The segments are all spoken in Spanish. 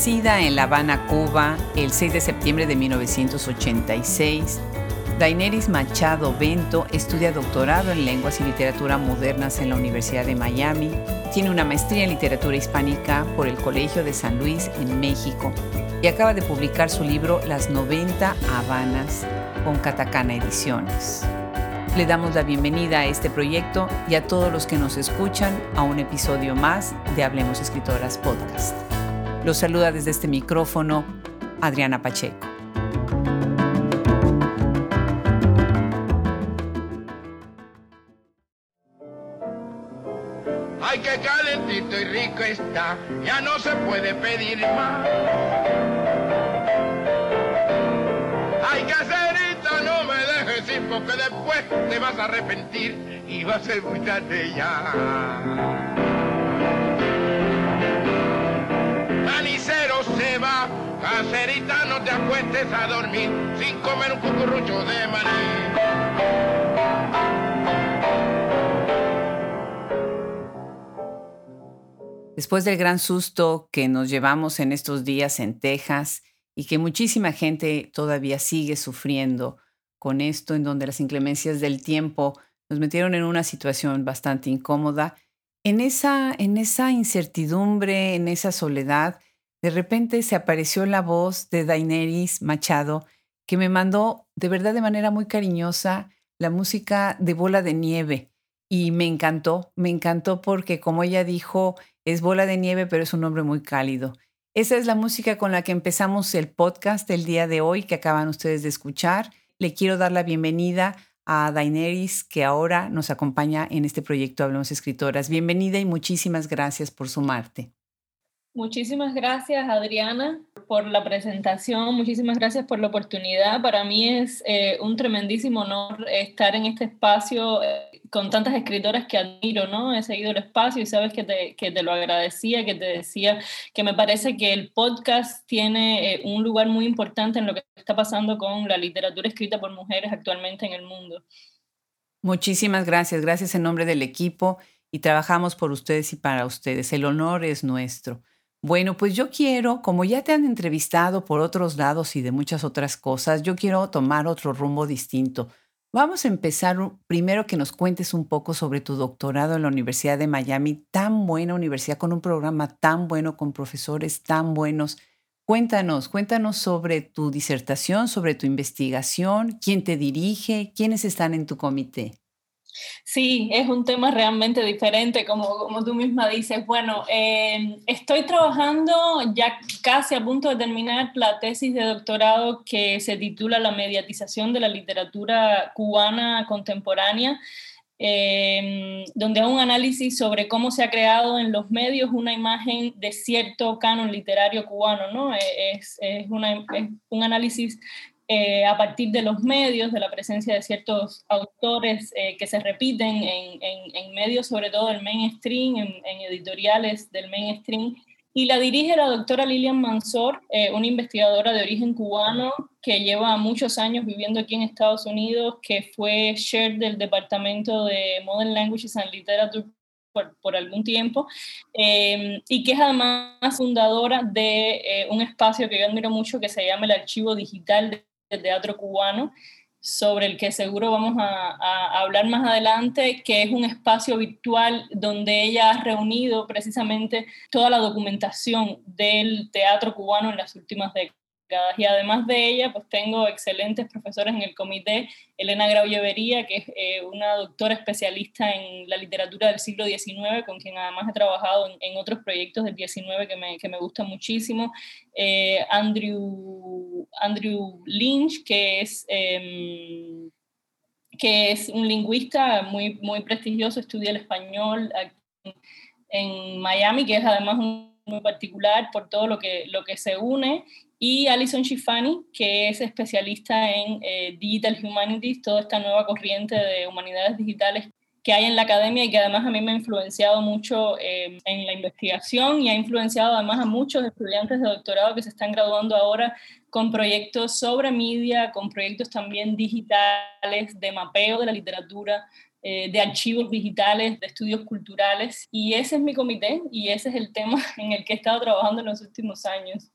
Nacida en La Habana, Cuba, el 6 de septiembre de 1986, Daineris Machado Bento estudia doctorado en lenguas y literatura modernas en la Universidad de Miami. Tiene una maestría en literatura hispánica por el Colegio de San Luis en México y acaba de publicar su libro Las 90 Habanas con Catacana Ediciones. Le damos la bienvenida a este proyecto y a todos los que nos escuchan a un episodio más de Hablemos Escritoras Podcast. Los saluda desde este micrófono Adriana Pacheco. Ay, qué calentito y rico está, ya no se puede pedir más. Ay, caserita, no me dejes ir porque después te vas a arrepentir y va a ser muy ya. Caserita, no te acuestes a dormir sin comer un cucurrucho de maní. Después del gran susto que nos llevamos en estos días en Texas y que muchísima gente todavía sigue sufriendo con esto, en donde las inclemencias del tiempo nos metieron en una situación bastante incómoda, en esa, en esa incertidumbre, en esa soledad, de repente se apareció la voz de Daenerys Machado, que me mandó de verdad de manera muy cariñosa la música de Bola de Nieve. Y me encantó, me encantó porque como ella dijo, es Bola de Nieve, pero es un nombre muy cálido. Esa es la música con la que empezamos el podcast del día de hoy que acaban ustedes de escuchar. Le quiero dar la bienvenida a Daenerys, que ahora nos acompaña en este proyecto Hablamos Escritoras. Bienvenida y muchísimas gracias por sumarte. Muchísimas gracias, Adriana, por la presentación. Muchísimas gracias por la oportunidad. Para mí es eh, un tremendísimo honor estar en este espacio eh, con tantas escritoras que admiro, ¿no? He seguido el espacio y sabes que te, que te lo agradecía, que te decía que me parece que el podcast tiene eh, un lugar muy importante en lo que está pasando con la literatura escrita por mujeres actualmente en el mundo. Muchísimas gracias. Gracias en nombre del equipo y trabajamos por ustedes y para ustedes. El honor es nuestro. Bueno, pues yo quiero, como ya te han entrevistado por otros lados y de muchas otras cosas, yo quiero tomar otro rumbo distinto. Vamos a empezar primero que nos cuentes un poco sobre tu doctorado en la Universidad de Miami, tan buena universidad, con un programa tan bueno, con profesores tan buenos. Cuéntanos, cuéntanos sobre tu disertación, sobre tu investigación, quién te dirige, quiénes están en tu comité. Sí, es un tema realmente diferente, como, como tú misma dices. Bueno, eh, estoy trabajando ya casi a punto de terminar la tesis de doctorado que se titula La mediatización de la literatura cubana contemporánea. Eh, donde hay un análisis sobre cómo se ha creado en los medios una imagen de cierto canon literario cubano, ¿no? Es, es, una, es un análisis eh, a partir de los medios, de la presencia de ciertos autores eh, que se repiten en, en, medios, sobre todo del mainstream, en, en, editoriales del mainstream. Y la dirige la doctora Lilian Mansor, eh, una investigadora de origen cubano que lleva muchos años viviendo aquí en Estados Unidos, que fue chair del Departamento de Modern Languages and Literature por, por, algún tiempo, eh, y que es además fundadora de eh, un espacio que yo admiro mucho que se llama el Archivo Digital de teatro cubano, sobre el que seguro vamos a, a, hablar más adelante, que es un espacio virtual donde ella ha reunido precisamente toda la documentación del teatro cubano en las últimas décadas. Y además de ella, pues tengo excelentes profesores en el comité, Elena Graullevería, que es eh, una doctora especialista en la literatura del siglo XIX, con quien además he trabajado en, en otros proyectos del XIX que me, que me gustan muchísimo, eh, Andrew, Andrew Lynch, que es... Eh, que es un lingüista muy, muy prestigioso, estudia el español en Miami, que es además muy particular por todo lo que, lo que se une, y Alison Schifani, que es especialista en eh, Digital Humanities, toda esta nueva corriente de humanidades digitales que hay en la academia y que además a mí me ha influenciado mucho eh, en la investigación y ha influenciado además a muchos estudiantes de doctorado que se están graduando ahora con proyectos sobre media, con proyectos también digitales de mapeo de la literatura eh, de archivos digitales, de estudios culturales, y ese es mi comité y ese es el tema en el que he estado trabajando en los últimos años.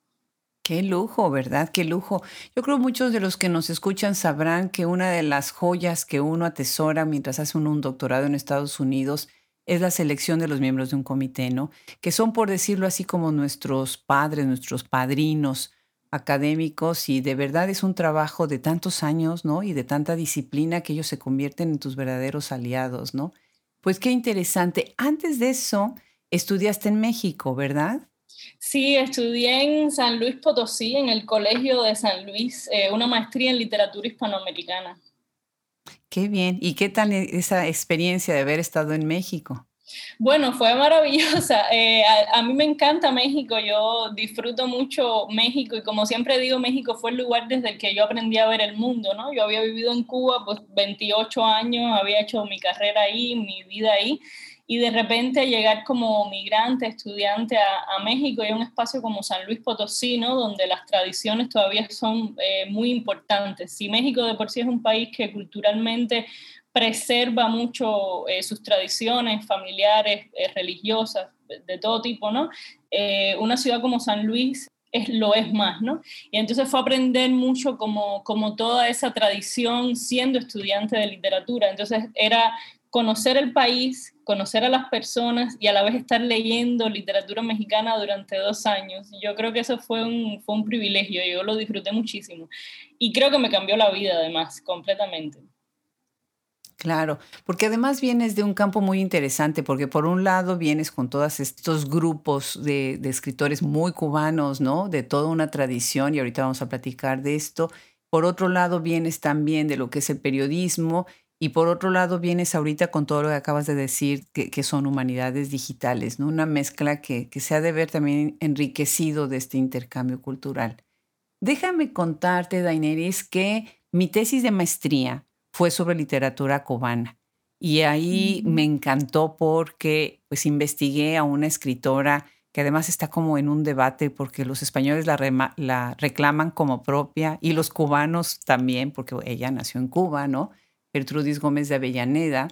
Qué lujo, ¿verdad? Qué lujo. Yo creo muchos de los que nos escuchan sabrán que una de las joyas que uno atesora mientras hace un doctorado en Estados Unidos es la selección de los miembros de un comité, ¿no? Que son, por decirlo así, como nuestros padres, nuestros padrinos académicos y de verdad es un trabajo de tantos años, ¿no? Y de tanta disciplina que ellos se convierten en tus verdaderos aliados, ¿no? Pues qué interesante. Antes de eso, estudiaste en México, ¿verdad? Sí, estudié en San Luis Potosí, en el Colegio de San Luis, eh, una maestría en literatura hispanoamericana. Qué bien. ¿Y qué tal e-, esa experiencia de haber estado en México? Bueno, fue maravillosa. Eh, a, mí me encanta México, yo disfruto mucho México y como siempre digo, México fue el lugar desde el que yo aprendí a ver el mundo, ¿no? Yo había vivido en Cuba pues 28 años, había hecho mi carrera ahí, mi vida ahí y de repente llegar como migrante, estudiante a, México y a un espacio como San Luis Potosí, ¿no? donde las tradiciones todavía son eh, muy importantes. Si México de por sí es un país que culturalmente preserva mucho eh, sus tradiciones familiares, eh, religiosas, de, todo tipo, ¿no? una ciudad como San Luis es, lo es más, ¿no? Y entonces fue aprender mucho como, como toda esa tradición siendo estudiante de literatura. Entonces era conocer el país, conocer a las personas y a la vez estar leyendo literatura mexicana durante dos años. Yo creo que eso fue un, fue un privilegio, yo lo disfruté muchísimo. Y creo que me cambió la vida además, completamente. Claro, porque además vienes de un campo muy interesante, porque por un lado vienes con todos estos grupos de, escritores muy cubanos, ¿no? De toda una tradición, y ahorita vamos a platicar de esto. Por otro lado vienes también de lo que es el periodismo y por otro lado, vienes ahorita con todo lo que acabas de decir, que, son humanidades digitales, ¿no? Una mezcla que, que se ha de ver también enriquecido de este intercambio cultural. Déjame contarte, Daineris, que mi tesis de maestría fue sobre literatura cubana. Y ahí me encantó porque pues investigué a una escritora que además está como en un debate porque los españoles la, la reclaman como propia y los cubanos también, porque ella nació en Cuba, ¿no? Gertrudis Gómez de Avellaneda,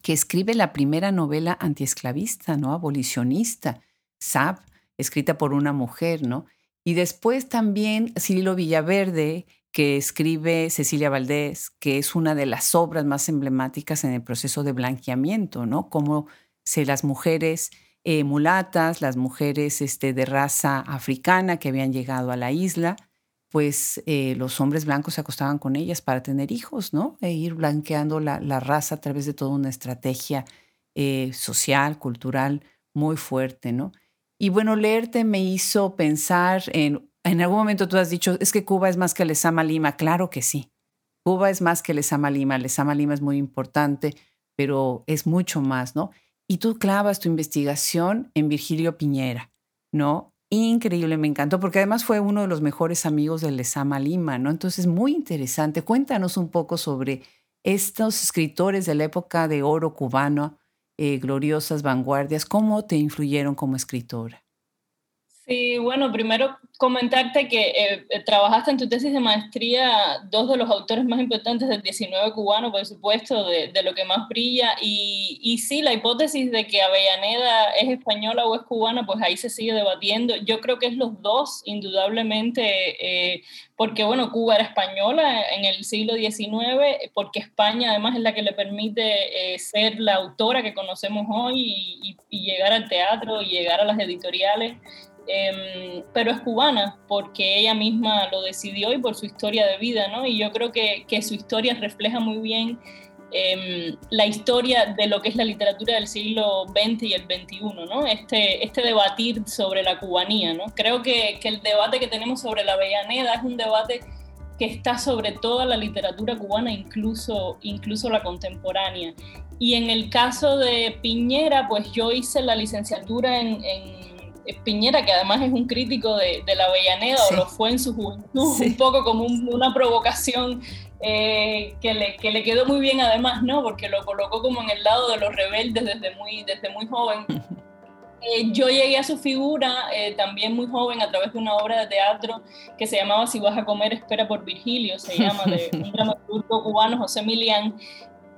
que escribe la primera novela antiesclavista, ¿no? Abolicionista, Sab, escrita por una mujer, ¿no? Y después también Cirilo Villaverde, que escribe Cecilia Valdés, que es una de las obras más emblemáticas en el proceso de blanqueamiento, ¿no? Como se las mujeres eh, mulatas, las mujeres este, de raza africana que habían llegado a la isla, pues eh, los hombres blancos se acostaban con ellas para tener hijos, ¿no? E ir blanqueando la, raza a través de toda una estrategia eh, social, cultural muy fuerte, ¿no? Y bueno, leerte me hizo pensar en, en algún momento tú has dicho, es que Cuba es más que Lesama Lima. Claro que sí. Cuba es más que Lesama Lima. Lesama Lima es muy importante, pero es mucho más, ¿no? Y tú clavas tu investigación en Virgilio Piñera, ¿no? increíble, me encantó, porque además fue uno de los mejores amigos de Lesama Lima, ¿no? Entonces, muy interesante. Cuéntanos un poco sobre estos escritores de la época de oro cubano, eh, gloriosas vanguardias, ¿cómo te influyeron como escritora? Sí, bueno, primero comentarte que eh, eh, trabajaste en tu tesis de maestría dos de los autores más importantes del 19 cubano, por supuesto, de, lo que más brilla. Y, y, sí, la hipótesis de que Avellaneda es española o es cubana, pues ahí se sigue debatiendo. Yo creo que es los dos, indudablemente, eh, porque, bueno, Cuba era española en el siglo XIX, porque España además es la que le permite ser la autora que conocemos hoy y llegar al teatro y llegar a las editoriales. Em, pero es cubana porque ella misma lo decidió y por su historia de vida, ¿no? Y yo creo que, que su historia refleja muy bien em, la historia de lo que es la literatura del siglo XX y el XXI, ¿no? Este, este debatir sobre la cubanía, ¿no? Creo que, que el debate que tenemos sobre la Avellaneda es un debate que está sobre toda la literatura cubana, incluso, incluso la contemporánea. Y en el caso de Piñera, pues yo hice la licenciatura en Piñera, que además es un crítico de, la Avellaneda, o lo fue en su juventud, un poco como una provocación eh, que, le, que, le, quedó muy bien además, ¿no? Porque lo colocó como en el lado de los rebeldes desde muy, desde muy joven. Eh, yo llegué a su figura eh, también muy joven a través de una obra de teatro que se llamaba Si vas a comer, espera por Virgilio, se llama, de un dramaturgo cubano, José Milián,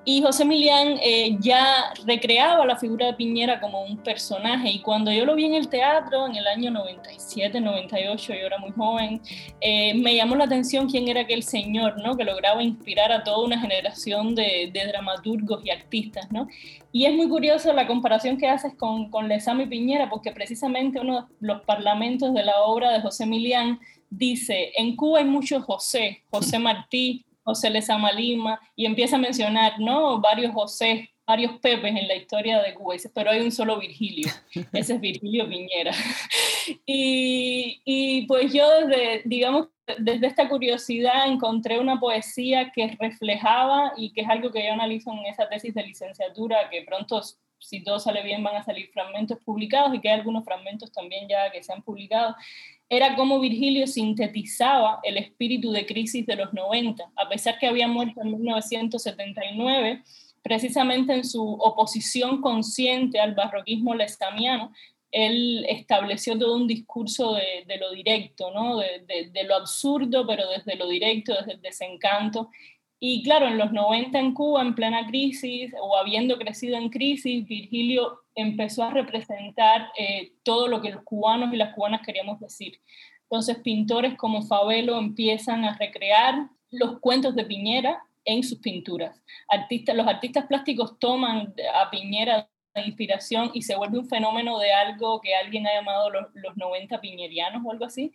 Y José Milián eh, ya recreaba la figura de Piñera como un personaje y cuando yo lo vi en el teatro en el año 97, 98, yo era muy joven, eh, me llamó la atención quién era aquel señor, ¿no? Que lograba inspirar a toda una generación de, dramaturgos y artistas, ¿no? Y es muy curioso la comparación que haces con, con Lezama Piñera, porque precisamente uno de los parlamentos de la obra de José Milián dice, en Cuba hay muchos José, José Martí, José Lezama Lima, y empieza a mencionar, ¿no? Varios José, varios Pepes en la historia de Cuba, pero hay un solo Virgilio, ese es Virgilio Piñera. y, y pues yo desde, digamos, desde esta curiosidad encontré una poesía que reflejaba y que es algo que yo analizo en esa tesis de licenciatura, que pronto, si todo sale bien, van a salir fragmentos publicados y que hay algunos fragmentos también ya que se han publicado, era como Virgilio sintetizaba el espíritu de crisis de los 90, a pesar que había muerto en 1979, precisamente en su oposición consciente al barroquismo lestamiano, él estableció todo un discurso de, lo directo, ¿no? de, de, lo absurdo, pero desde lo directo, desde el desencanto, y claro, en los 90 en Cuba, en plena crisis, o habiendo crecido en crisis, Virgilio empezó a representar eh, todo lo que los cubanos y las cubanas queríamos decir. Entonces, pintores como Fabelo empiezan a recrear los cuentos de Piñera en sus pinturas. Los artistas plásticos toman a Piñera inspiración y se vuelve un fenómeno de algo que alguien ha llamado los, los 90 piñerianos o algo así,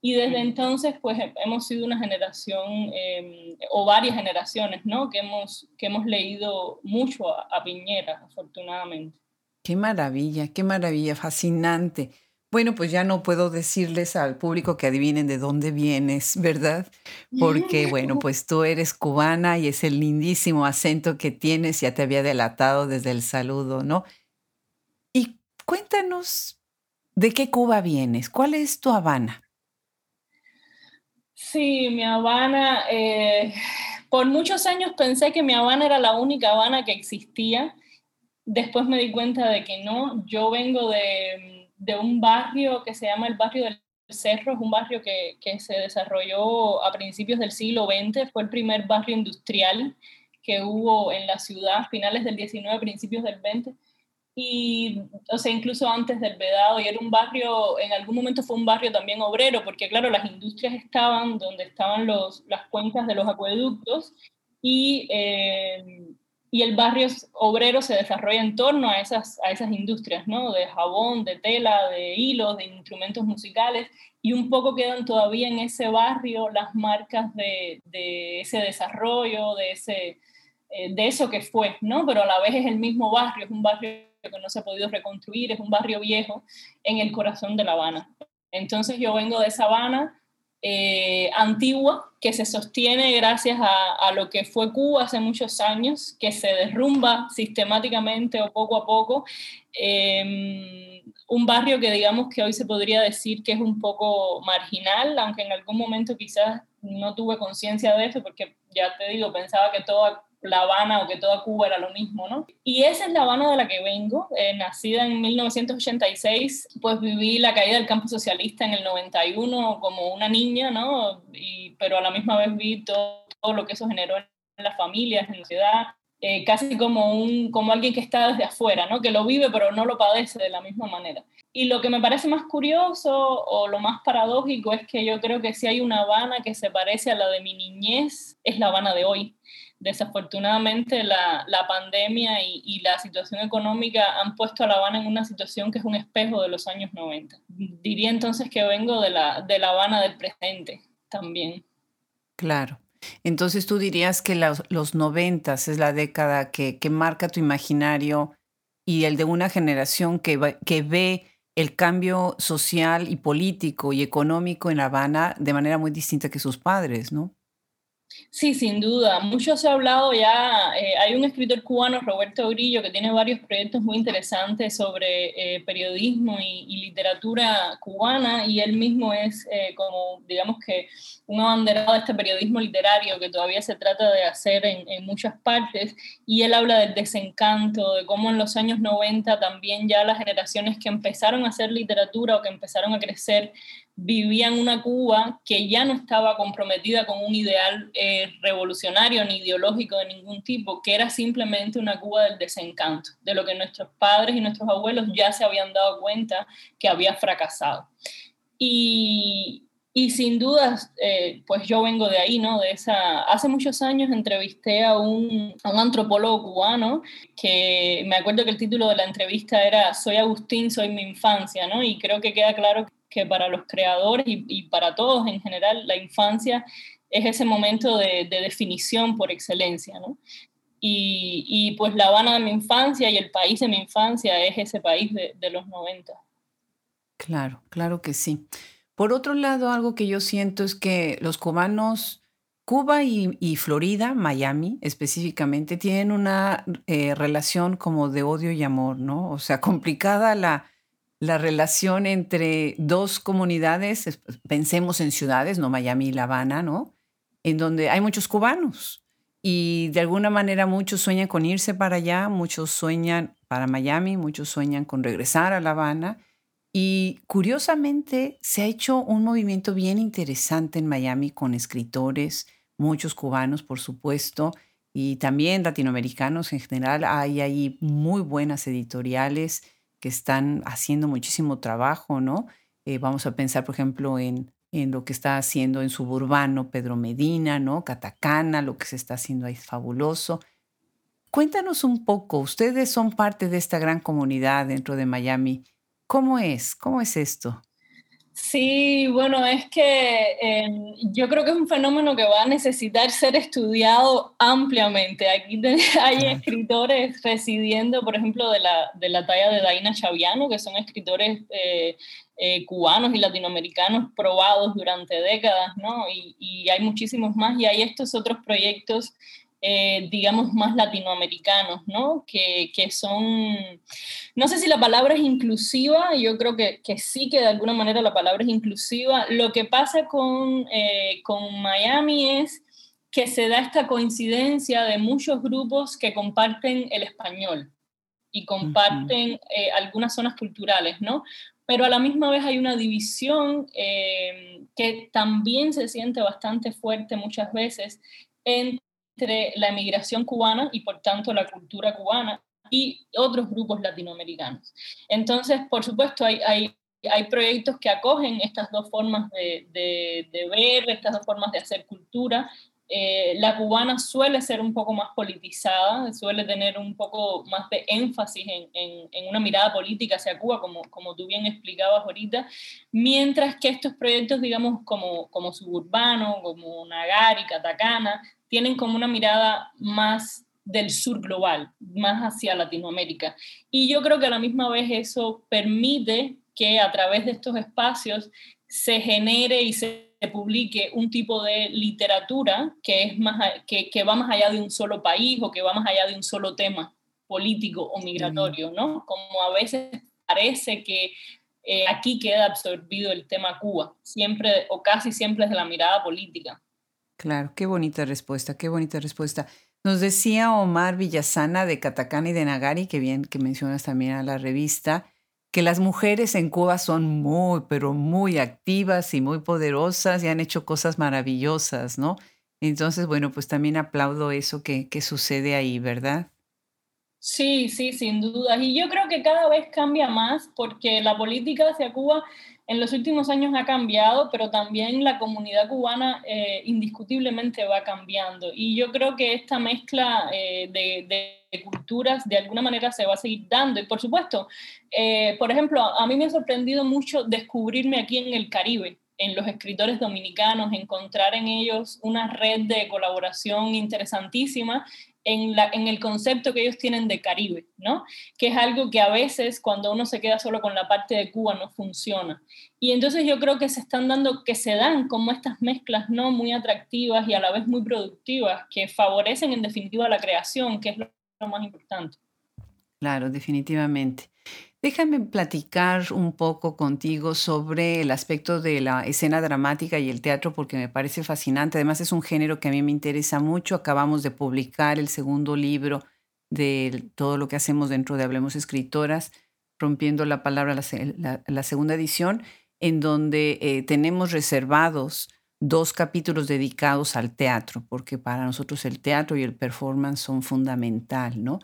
y desde entonces, pues hemos sido una generación, em, o varias generaciones, ¿no? Que hemos, que hemos leído mucho a, Piñera, afortunadamente. Qué maravilla, qué maravilla, fascinante. Bueno, pues ya no puedo decirles al público que adivinen de dónde vienes, ¿verdad? Porque, bueno, pues tú eres cubana y es el lindísimo acento que tienes, ya te había delatado desde el saludo, ¿no? Y cuéntanos, ¿de qué Cuba vienes? ¿Cuál es tu Habana? Sí, mi Habana, eh, por muchos años pensé que mi Habana era la única Habana que existía. Después me di cuenta de que no. Yo vengo de, un barrio que se llama el barrio del Cerro, es un barrio que, que, se desarrolló a principios del siglo XX, fue el primer barrio industrial que hubo en la ciudad, finales del 19, principios del 20 y, o sea, incluso antes del Vedado, y era un barrio, en algún momento fue un barrio también obrero, porque claro, las industrias estaban donde estaban los, las cuencas de los acueductos, y, eh, y el barrio obrero se desarrolla en torno a esas, a esas industrias, ¿no? De jabón, de tela, de hilos, de instrumentos musicales, y un poco quedan todavía en ese barrio las marcas de, ese desarrollo, de, ese, eh, de eso que fue, ¿no? Pero a la vez es el mismo barrio, es un barrio que no se ha podido reconstruir, es un barrio viejo en el corazón de La Habana. Entonces yo vengo de esa Habana eh, antigua que se sostiene gracias a, lo que fue Cuba hace muchos años, que se derrumba sistemáticamente o poco a poco. Em, un barrio que digamos que hoy se podría decir que es un poco marginal, aunque en algún momento quizás no tuve conciencia de eso, porque ya te digo, pensaba que toda la Habana o que toda Cuba era lo mismo, ¿no? Y esa es la Habana de la que vengo. Eh, nacida en 1986, pues viví la caída del campo socialista en el 91 como una niña, ¿no? Y, pero a la misma vez vi todo, lo que eso generó en las familias, en la ciudad, eh, casi como, un, como alguien que está desde afuera, ¿no? que lo vive pero no lo padece de la misma manera. Y lo que me parece más curioso o lo más paradójico es que yo creo que si hay una Habana que se parece a la de mi niñez, es la Habana de hoy desafortunadamente la, la pandemia y, la situación económica han puesto a La Habana en una situación que es un espejo de los años 90. Diría entonces que vengo de la, de la Habana del presente también. Claro. Entonces tú dirías que los, los 90 es la década que, que, marca tu imaginario y el de una generación que, que ve el cambio social y político y económico en La Habana de manera muy distinta que sus padres, ¿no? Sí, sin duda. Mucho se ha hablado ya. Eh, hay un escritor cubano, Roberto Grillo, que tiene varios proyectos muy interesantes sobre eh, periodismo y, literatura cubana, y él mismo es eh, como, digamos que, un abanderado de este periodismo literario que todavía se trata de hacer en, muchas partes. Y él habla del desencanto, de cómo en los años 90 también ya las generaciones que empezaron a hacer literatura o que empezaron a crecer vivían una Cuba que ya no estaba comprometida con un ideal eh, revolucionario ni ideológico de ningún tipo, que era simplemente una Cuba del desencanto, de lo que nuestros padres y nuestros abuelos ya se habían dado cuenta que había fracasado. Y, y sin dudas, eh, pues yo vengo de ahí, ¿no? De esa... Hace muchos años entrevisté a un, a un, antropólogo cubano que me acuerdo que el título de la entrevista era Soy Agustín, soy mi infancia, ¿no? Y creo que queda claro que para los creadores y, para todos en general, la infancia es ese momento de, de definición por excelencia, ¿no? Y, y, pues La Habana de mi infancia y el país de mi infancia es ese país de, de los 90. Claro, claro que sí. Por otro lado, algo que yo siento es que los cubanos, Cuba y, Florida, Miami específicamente, tienen una eh, relación como de odio y amor, ¿no? O sea, complicada la, la relación entre dos comunidades, pensemos en ciudades, no Miami y La Habana, ¿no? En donde hay muchos cubanos y de alguna manera muchos sueñan con irse para allá, muchos sueñan para Miami, muchos sueñan con regresar a La Habana y curiosamente se ha hecho un movimiento bien interesante en Miami con escritores, muchos cubanos, por supuesto, y también latinoamericanos en general. Hay ahí muy buenas editoriales que están haciendo muchísimo trabajo, ¿no? Eh, vamos a pensar, por ejemplo, en, en lo que está haciendo en Suburbano Pedro Medina, ¿no? Catacana, lo que se está haciendo ahí es fabuloso. Cuéntanos un poco, ustedes son parte de esta gran comunidad dentro de Miami. ¿Cómo es? ¿Cómo es esto? Sí, bueno, es que eh, yo creo que es un fenómeno que va a necesitar ser estudiado ampliamente. Aquí hay escritores residiendo, por ejemplo, de la, de la talla de Daina Chaviano, que son escritores eh, eh, cubanos y latinoamericanos probados durante décadas, ¿no? Y, y, hay muchísimos más, y hay estos otros proyectos eh, digamos, más latinoamericanos, ¿no? Que, que, son, no sé si la palabra es inclusiva, yo creo que, que, sí que de alguna manera la palabra es inclusiva. Lo que pasa con, eh, con Miami es que se da esta coincidencia de muchos grupos que comparten el español y comparten eh, algunas zonas culturales, ¿no? Pero a la misma vez hay una división que también se siente bastante fuerte muchas veces entre entre la emigración cubana y por tanto la cultura cubana y otros grupos latinoamericanos. Entonces, por supuesto, hay, hay, hay proyectos que acogen estas dos formas de, de, ver, estas dos formas de hacer cultura. Eh, la cubana suele ser un poco más politizada, suele tener un poco más de énfasis en, en, en, una mirada política hacia Cuba, como, como tú bien explicabas ahorita, mientras que estos proyectos, digamos, como, como Suburbano, como Nagari, Catacana, tienen como una mirada más del sur global, más hacia Latinoamérica. Y yo creo que a la misma vez eso permite que a través de estos espacios se genere y se publique un tipo de literatura que, es más, que, que va más allá de un solo país o que va más allá de un solo tema político o migratorio, ¿no? Como a veces parece que eh, aquí queda absorbido el tema Cuba, siempre o casi siempre desde la mirada política. Claro, qué bonita respuesta, qué bonita respuesta. Nos decía Omar Villasana de Catacana y de Nagari, que bien que mencionas también a la revista, que las mujeres en Cuba son muy, pero muy activas y muy poderosas y han hecho cosas maravillosas, ¿no? Entonces, bueno, pues también aplaudo eso que, que sucede ahí, ¿verdad? Sí, sí, sin duda. Y yo creo que cada vez cambia más porque la política hacia Cuba en los últimos años ha cambiado, pero también la comunidad cubana eh, indiscutiblemente va cambiando. Y yo creo que esta mezcla eh, de, culturas de alguna manera se va a seguir dando. Y por supuesto, eh, por ejemplo, a mí me ha sorprendido mucho descubrirme aquí en el Caribe en los escritores dominicanos, encontrar en ellos una red de colaboración interesantísima en, la, en, el concepto que ellos tienen de Caribe, ¿no? Que es algo que a veces cuando uno se queda solo con la parte de Cuba no funciona. Y entonces yo creo que se están dando, que se dan como estas mezclas, ¿no? Muy atractivas y a la vez muy productivas, que favorecen en definitiva la creación, que es lo, lo más importante. Claro, definitivamente. Déjame platicar un poco contigo sobre el aspecto de la escena dramática y el teatro porque me parece fascinante. Además es un género que a mí me interesa mucho. Acabamos de publicar el segundo libro de todo lo que hacemos dentro de Hablemos Escritoras, rompiendo la palabra, la, segunda edición. en donde eh, tenemos reservados dos capítulos dedicados al teatro, porque para nosotros el teatro y el performance son fundamental, ¿no?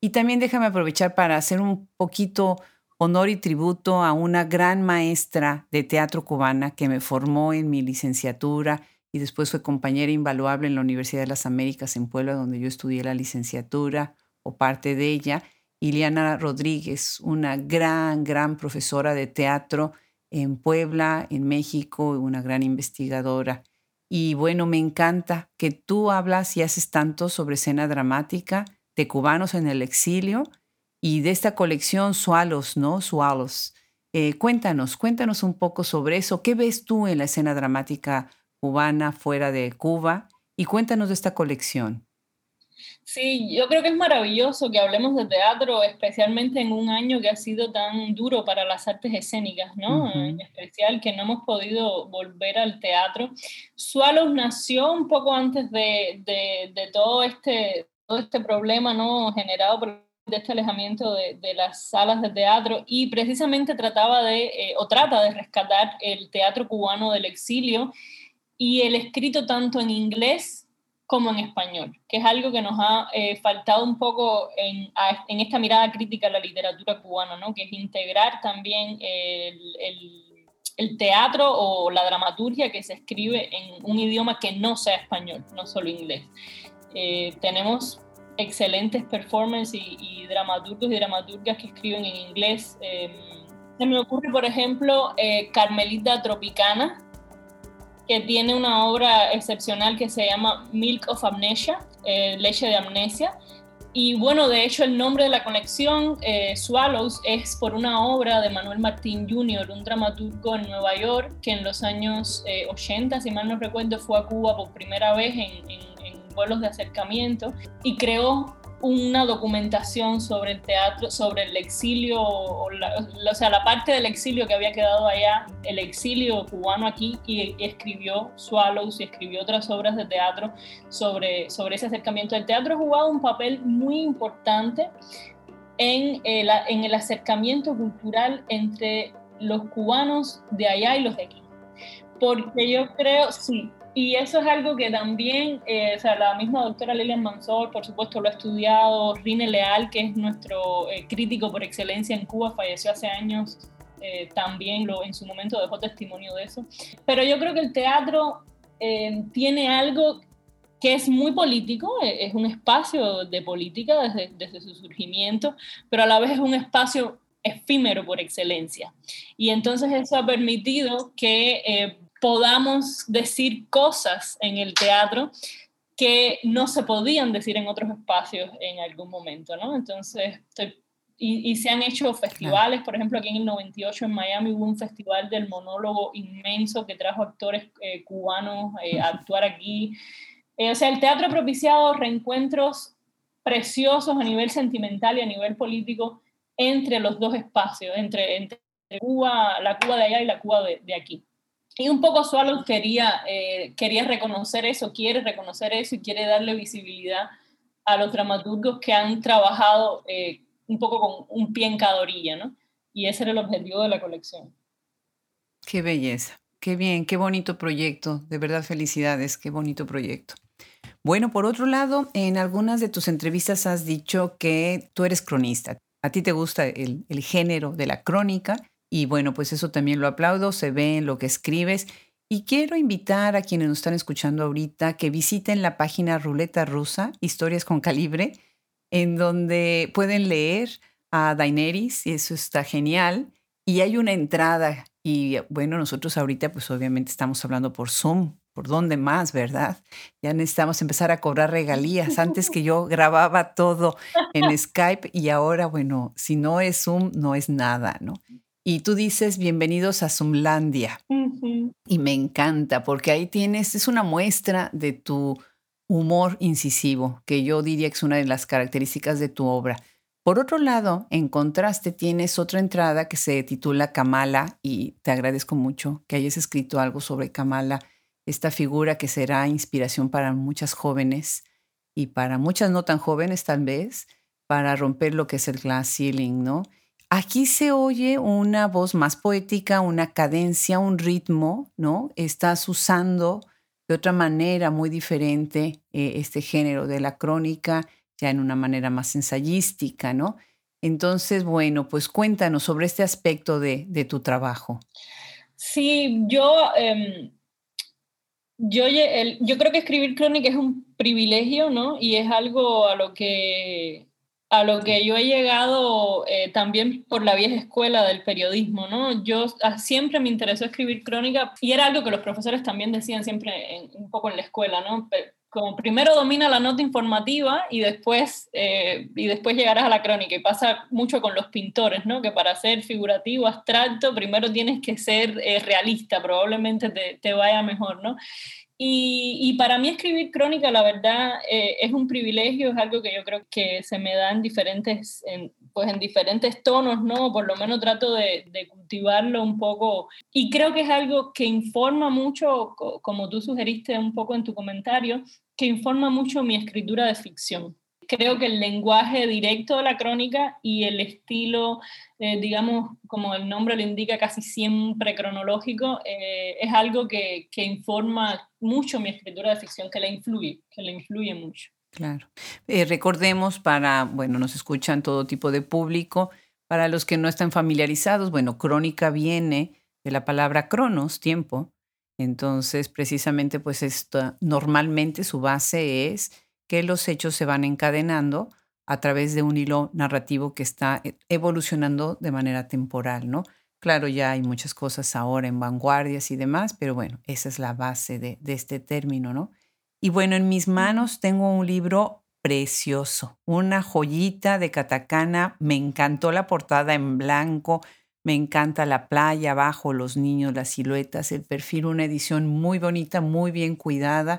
Y también déjame aprovechar para hacer un poquito honor y tributo a una gran maestra de teatro cubana que me formó en mi licenciatura y después fue compañera invaluable en la Universidad de las Américas en Puebla, donde yo estudié la licenciatura o parte de ella. Iliana Rodríguez, una gran, gran profesora de teatro en Puebla, en México, una gran investigadora. Y bueno, me encanta que tú hablas y haces tanto sobre escena dramática de cubanos en el exilio y de esta colección Sualos, ¿no? Sualos. Eh, cuéntanos, cuéntanos un poco sobre eso. ¿Qué ves tú en la escena dramática cubana fuera de Cuba? Y cuéntanos de esta colección. Sí, yo creo que es maravilloso que hablemos de teatro, especialmente en un año que ha sido tan duro para las artes escénicas, ¿no? En especial que no hemos podido volver al teatro. Sualos nació un poco antes de, de, todo, este, este problema, ¿no? Generado por este alejamiento de, de, las salas de teatro y precisamente trataba de, eh, o trata de rescatar el teatro cubano del exilio y el escrito tanto en inglés como en español, que es algo que nos ha eh, faltado un poco en, en, esta mirada crítica a la literatura cubana, ¿no? que es integrar también el, el, el, teatro o la dramaturgia que se escribe en un idioma que no sea español, no solo inglés. Eh, tenemos excelentes performances y, y, dramaturgos y dramaturgas que escriben en inglés. Eh, se me ocurre, por ejemplo, Carmelita Tropicana, que tiene una obra excepcional que se llama Milk of Amnesia, eh, leche de amnesia. Y bueno, de hecho el nombre de la conexión, eh, Swallows, es por una obra de Manuel Martín Jr., un dramaturgo en Nueva York que en los años 80, eh, si mal no recuerdo, fue a Cuba por primera vez en, en vuelos de acercamiento y creó una documentación sobre el teatro, sobre el exilio, o, sea, la parte del exilio que había quedado allá, el exilio cubano aquí, y, escribió Swallows y escribió otras obras de teatro sobre, sobre ese acercamiento. El teatro ha jugado un papel muy importante en en el acercamiento cultural entre los cubanos de allá y los de aquí. Porque yo creo, sí, y eso es algo que también, eh, o sea, la misma doctora Lilian Mansor, por supuesto, lo ha estudiado, Rine Leal, que es nuestro eh, crítico por excelencia en Cuba, falleció hace años, eh, también lo, en su momento dejó testimonio de eso. Pero yo creo que el teatro tiene algo que es muy político, es un espacio de política desde, desde su surgimiento, pero a la vez es un espacio efímero por excelencia. Y entonces eso ha permitido que podamos decir cosas en el teatro que no se podían decir en otros espacios en algún momento, ¿no? Entonces, y, se han hecho festivales, por ejemplo, aquí en el 98 en Miami hubo un festival del monólogo inmenso que trajo actores eh, cubanos eh, a actuar aquí. Eh, o sea, el teatro ha propiciado reencuentros preciosos a nivel sentimental y a nivel político entre los dos espacios, entre, entre Cuba, la Cuba de allá y la Cuba de, de aquí. Y un poco Swallow quería, eh, quería reconocer eso, quiere reconocer eso y quiere darle visibilidad a los dramaturgos que han trabajado eh, un poco con un pie en cada orilla, ¿no? Y ese era el objetivo de la colección. Qué belleza, qué bien, qué bonito proyecto, de verdad felicidades, qué bonito proyecto. Bueno, por otro lado, en algunas de tus entrevistas has dicho que tú eres cronista. A ti te gusta el, el género de la crónica y bueno, pues eso también lo aplaudo, se ve en lo que escribes. Y quiero invitar a quienes nos están escuchando ahorita que visiten la página Ruleta Rusa, Historias con Calibre, en donde pueden leer a Daenerys, y eso está genial. Y hay una entrada, y bueno, nosotros ahorita pues obviamente estamos hablando por Zoom, por dónde más, ¿verdad? Ya necesitamos empezar a cobrar regalías. Antes que yo grababa todo en Skype y ahora, bueno, si no es Zoom, no es nada, ¿no? Y tú dices, bienvenidos a Zoomlandia. Y me encanta porque ahí tienes, es una muestra de tu humor incisivo, que yo diría que es una de las características de tu obra. Por otro lado, en contraste, tienes otra entrada que se titula Kamala y te agradezco mucho que hayas escrito algo sobre Kamala, esta figura que será inspiración para muchas jóvenes y para muchas no tan jóvenes tal vez, para romper lo que es el glass ceiling, ¿no? Aquí se oye una voz más poética, una cadencia, un ritmo, ¿no? Estás usando de otra manera muy diferente eh, este género de la crónica, ya en una manera más ensayística, ¿no? Entonces, bueno, pues cuéntanos sobre este aspecto de, tu trabajo. Sí, yo, em, yo, yo creo que escribir crónica es un privilegio, ¿no? Y es algo a lo que a lo que yo he llegado eh, también por la vieja escuela del periodismo, ¿no? Yo ah, siempre me interesó escribir crónica y era algo que los profesores también decían siempre un poco en la escuela, ¿no? como primero domina la nota informativa y después, eh, y después llegarás a la crónica. Y pasa mucho con los pintores, ¿no? Que para ser figurativo, abstracto, primero tienes que ser eh, realista, probablemente te, te, vaya mejor, ¿no? Y, para mí escribir crónica, la verdad, eh, es un privilegio, es algo que yo creo que se me da en diferentes, pues en diferentes tonos, ¿no? Por lo menos trato de, de, cultivarlo un poco. Y creo que es algo que informa mucho, como tú sugeriste un poco en tu comentario, que informa mucho mi escritura de ficción creo que el lenguaje directo de la crónica y el estilo, eh, digamos, como el nombre lo indica, casi siempre cronológico, eh, es algo que, que, informa mucho mi escritura de ficción, que le influye, que le influye mucho. Claro. Eh, recordemos para, bueno, nos escuchan todo tipo de público, para los que no están familiarizados, bueno, crónica viene de la palabra cronos, tiempo. Entonces, precisamente, pues esto, normalmente su base es que los hechos se van encadenando a través de un hilo narrativo que está e, evolucionando de manera temporal, ¿no? Claro, ya hay muchas cosas ahora en vanguardias y demás, pero bueno, esa es la base de, de este término, ¿no? Y bueno, en mis manos tengo un libro precioso, una joyita de Catacana, me encantó la portada en blanco, me encanta la playa abajo, los niños, las siluetas, el perfil, una edición muy bonita, muy bien cuidada,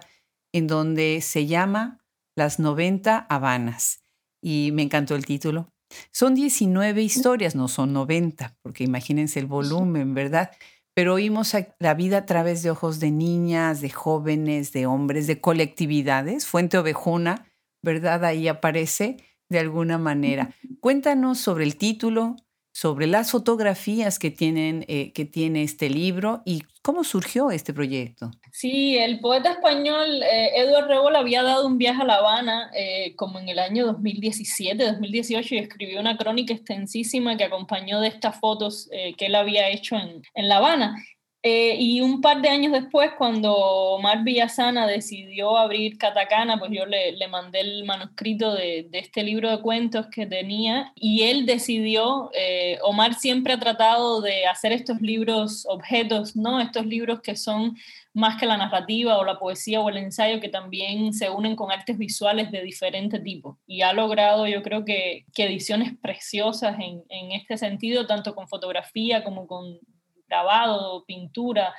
en donde se llama las 90 Habanas. Y me encantó el título. Son 19 historias, no son 90, porque imagínense el volumen, ¿verdad? Pero oímos la vida a través de ojos de niñas, de jóvenes, de hombres, de colectividades. Fuente Ovejuna, ¿verdad? Ahí aparece de alguna manera. Cuéntanos sobre el título, sobre las fotografías que, tienen, eh, que tiene este libro y cómo surgió este proyecto. Sí, el poeta español eh, Eduardo Rebola había dado un viaje a La Habana eh, como en el año 2017, 2018 y escribió una crónica extensísima que acompañó de estas fotos que él había hecho en, en La Habana. Eh, y un par de años después, cuando Omar Villasana decidió abrir Catacana, pues yo le, le mandé el manuscrito de, de, este libro de cuentos que tenía y él decidió, eh, Omar siempre ha tratado de hacer estos libros objetos, ¿no? Estos libros que son más que la narrativa o la poesía o el ensayo, que también se unen con artes visuales de diferente tipo. Y ha logrado, yo creo que, que ediciones preciosas en, en este sentido, tanto con fotografía como con grabado, pintura,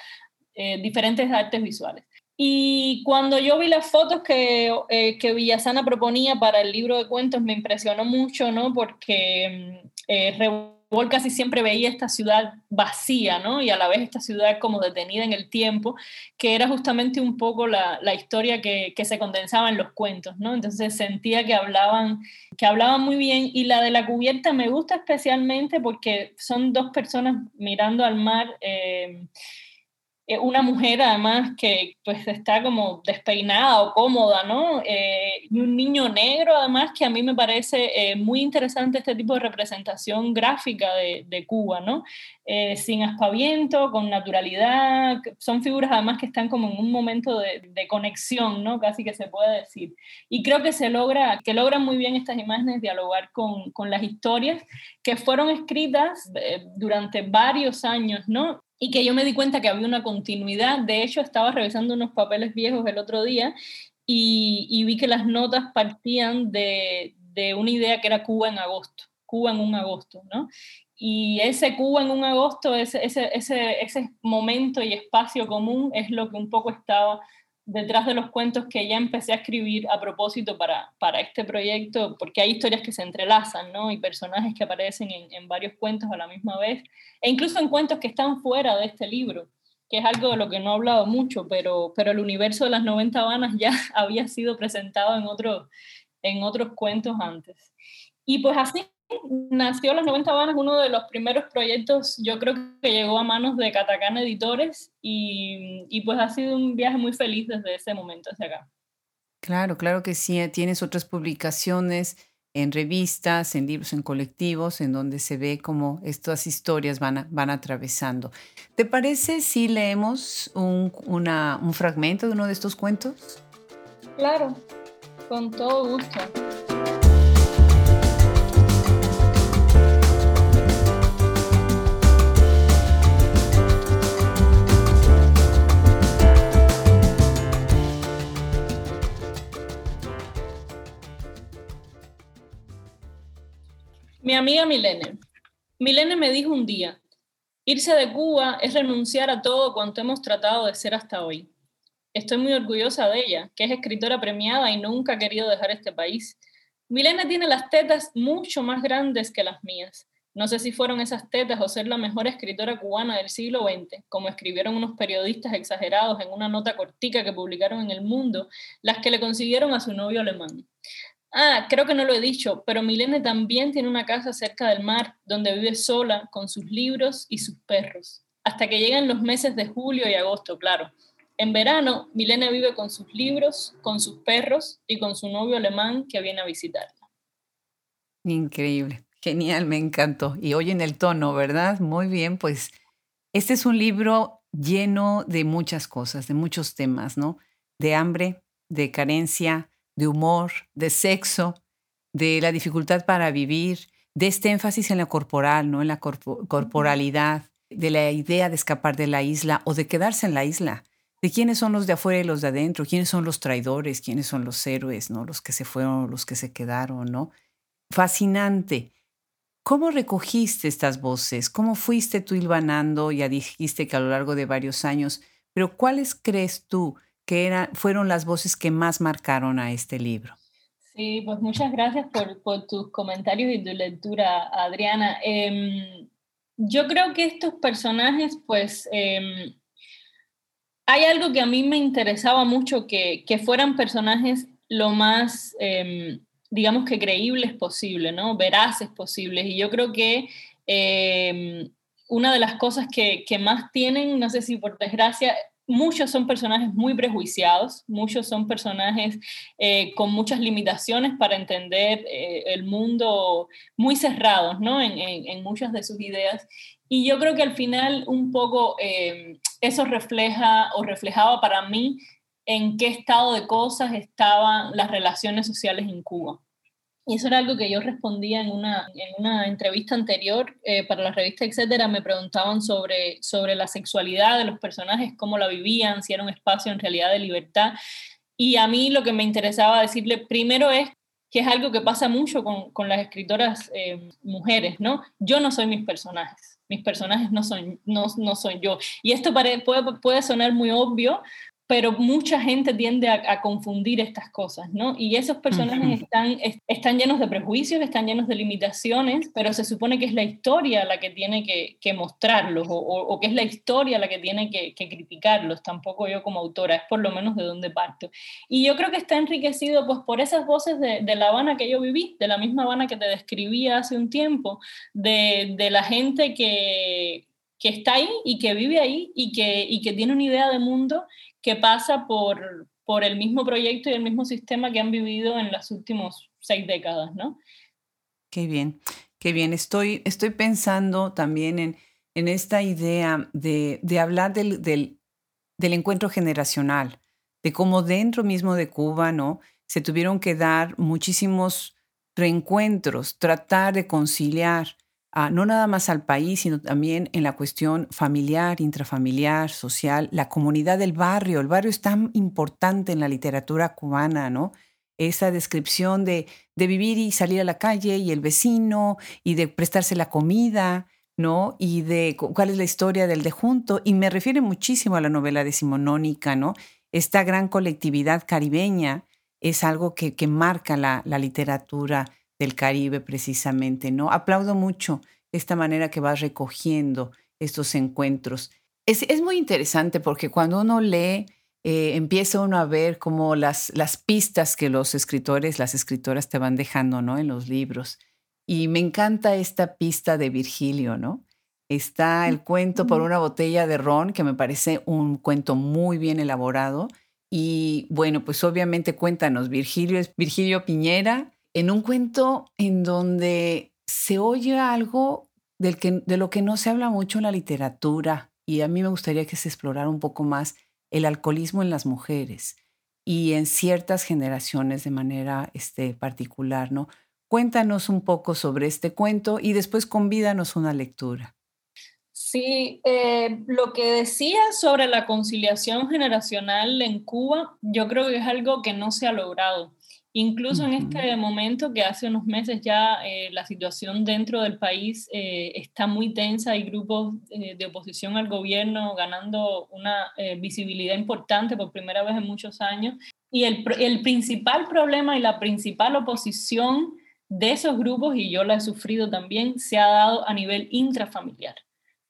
eh, diferentes artes visuales. Y cuando yo vi las fotos que, eh, que, Villasana proponía para el libro de cuentos, me impresionó mucho, ¿no? Porque mm, eh, casi siempre veía esta ciudad vacía, ¿no? Y a la vez esta ciudad como detenida en el tiempo, que era justamente un poco la, la historia que, que, se condensaba en los cuentos, ¿no? Entonces sentía que hablaban, que hablaban muy bien y la de la cubierta me gusta especialmente porque son dos personas mirando al mar. Eh, eh, una mujer además que pues está como despeinada o cómoda, ¿no? Eh, y un niño negro además que a mí me parece eh, muy interesante este tipo de representación gráfica de, de Cuba, ¿no? sin aspaviento, con naturalidad, son figuras además que están como en un momento de, de, conexión, ¿no? Casi que se puede decir. Y creo que se logra, que logran muy bien estas imágenes dialogar con, con las historias que fueron escritas durante varios años, ¿no? Y que yo me di cuenta que había una continuidad. De hecho, estaba revisando unos papeles viejos el otro día y, vi que las notas partían de, de, una idea que era Cuba en agosto, Cuba en un agosto, ¿no? Y ese Cuba en un agosto, ese, ese, ese, ese momento y espacio común es lo que un poco estaba detrás de los cuentos que ya empecé a escribir a propósito para, para este proyecto, porque hay historias que se entrelazan, ¿no? Y personajes que aparecen en, en, varios cuentos a la misma vez, e incluso en cuentos que están fuera de este libro, que es algo de lo que no he hablado mucho, pero, pero el universo de las 90 Habanas ya había sido presentado en, otro, en otros cuentos antes. Y pues así nació Las 90 Habanas, uno de los primeros proyectos, yo creo que llegó a manos de Catacán Editores y, y pues ha sido un viaje muy feliz desde ese momento hacia acá. Claro, claro que sí. Tienes otras publicaciones en revistas, en libros, en colectivos, en donde se ve cómo estas historias van, van atravesando. ¿Te parece si leemos un, una, un fragmento de uno de estos cuentos? Claro, con todo gusto. Mi amiga Milene. Milene me dijo un día, irse de Cuba es renunciar a todo cuanto hemos tratado de ser hasta hoy. Estoy muy orgullosa de ella, que es escritora premiada y nunca ha querido dejar este país. Milene tiene las tetas mucho más grandes que las mías. No sé si fueron esas tetas o ser la mejor escritora cubana del siglo XX, como escribieron unos periodistas exagerados en una nota cortica que publicaron en El Mundo, las que le consiguieron a su novio alemán. Ah, creo que no lo he dicho, pero Milene también tiene una casa cerca del mar donde vive sola con sus libros y sus perros, hasta que llegan los meses de julio y agosto, claro. En verano, Milene vive con sus libros, con sus perros y con su novio alemán que viene a visitarla. Increíble, genial, me encantó. Y oyen el tono, ¿verdad? Muy bien, pues este es un libro lleno de muchas cosas, de muchos temas, ¿no? De hambre, de carencia, de humor, de sexo, de la dificultad para vivir, de este énfasis en la corporal, ¿no? en la corporalidad, de la idea de escapar de la isla o de quedarse en la isla, de quiénes son los de afuera y los de adentro, quiénes son los traidores, quiénes son los héroes, ¿no? los que se fueron, los que se quedaron, ¿no? Fascinante. ¿Cómo recogiste estas voces? ¿Cómo fuiste tú hilvanando? Ya dijiste que a lo largo de varios años, pero ¿cuáles crees tú que fueron las voces que más marcaron a este libro. Sí, pues muchas gracias por, tus comentarios y tu lectura, Adriana. Em, yo creo que estos personajes, pues, em, hay algo que a mí me interesaba mucho, que, fueran personajes lo más, em, digamos que creíbles posible, ¿no? Veraces posibles. Y yo creo que una de las cosas que, que, más tienen, no sé si por desgracia, muchos son personajes muy prejuiciados, muchos son personajes eh, con muchas limitaciones para entender eh, el mundo, muy cerrados ¿no? en, muchas de sus ideas. Y yo creo que al final un poco eh, eso refleja o reflejaba para mí en qué estado de cosas estaban las relaciones sociales en Cuba. Y eso era algo que yo respondía en una, en una entrevista anterior eh, para la revista Etcétera. Me preguntaban sobre, sobre la sexualidad de los personajes, cómo la vivían, si era un espacio en realidad de libertad. Y a mí lo que me interesaba decirle primero es que es algo que pasa mucho con, con las escritoras eh, mujeres, ¿no? Yo no soy mis personajes, mis personajes no son, no, no soy yo. Y esto puede, puede sonar muy obvio, pero mucha gente tiende a, confundir estas cosas, ¿no? Y esos personajes están, están llenos de prejuicios, están llenos de limitaciones, pero se supone que es la historia la que tiene que, que mostrarlos o, o, que es la historia la que tiene que, que, criticarlos, tampoco yo como autora, es por lo menos de donde parto. Y yo creo que está enriquecido pues por esas voces de, de La Habana que yo viví, de la misma Habana que te describía hace un tiempo, de, de la gente que, que está ahí y que vive ahí y que, y que tiene una idea de mundo que pasa por, por el mismo proyecto y el mismo sistema que han vivido en las últimas seis décadas, ¿no? Qué bien, qué bien. Estoy, estoy pensando también en, en esta idea de, de hablar del, del, del, encuentro generacional, de cómo dentro mismo de Cuba, ¿no? Se tuvieron que dar muchísimos reencuentros, tratar de conciliar no nada más al país, sino también en la cuestión familiar, intrafamiliar, social, la comunidad del barrio. El barrio es tan importante en la literatura cubana, ¿no? Esa descripción de, de vivir y salir a la calle y el vecino y de prestarse la comida, ¿no? Y de cuál es la historia del de junto. Y me refiere muchísimo a la novela decimonónica, ¿no? Esta gran colectividad caribeña es algo que, que marca la, la literatura del Caribe precisamente, ¿no? Aplaudo mucho esta manera que vas recogiendo estos encuentros. Es, es muy interesante porque cuando uno lee, eh, empieza uno a ver como las, las pistas que los escritores, las escritoras te van dejando, ¿no? En los libros. Y me encanta esta pista de Virgilio, ¿no? Está el cuento por una botella de ron, que me parece un cuento muy bien elaborado. Y bueno, pues obviamente cuéntanos, Virgilio es Virgilio Piñera, en un cuento en donde se oye algo de lo que no se habla mucho en la literatura. Y a mí me gustaría que se explorara un poco más el alcoholismo en las mujeres y en ciertas generaciones de manera este, particular, ¿no? Cuéntanos un poco sobre este cuento y después convídanos una lectura. Sí, eh, lo que decía sobre la conciliación generacional en Cuba, yo creo que es algo que no se ha logrado. Incluso en este momento que hace unos meses ya eh, la situación dentro del país eh, está muy tensa, hay grupos de oposición al gobierno ganando una visibilidad importante por primera vez en muchos años. Y el, el principal problema y la principal oposición de esos grupos, y yo la he sufrido también, se ha dado a nivel intrafamiliar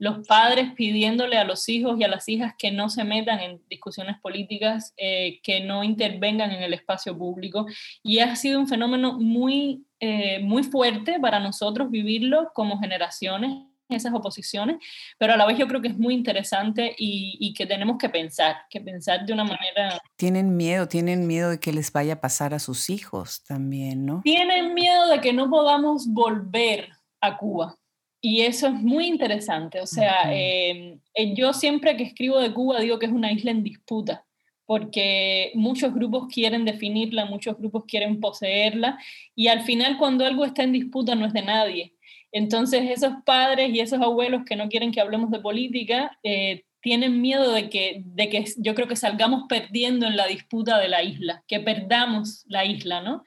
los padres pidiéndole a los hijos y a las hijas que no se metan en discusiones políticas, eh, que no intervengan en el espacio público. Y ha sido un fenómeno muy, eh, muy fuerte para nosotros vivirlo como generaciones esas oposiciones, pero a la vez yo creo que es muy interesante y, y, que tenemos que pensar, que pensar de una manera... Tienen miedo, tienen miedo de que les vaya a pasar a sus hijos también, ¿no? Tienen miedo de que no podamos volver a Cuba. Y eso es muy interesante. O sea, em, eh, yo siempre que escribo de Cuba digo que es una isla en disputa, porque muchos grupos quieren definirla, muchos grupos quieren poseerla, y al final cuando algo está en disputa no es de nadie. Entonces esos padres y esos abuelos que no quieren que hablemos de política eh, tienen miedo de que, de que yo creo que salgamos perdiendo en la disputa de la isla, que perdamos la isla, ¿no?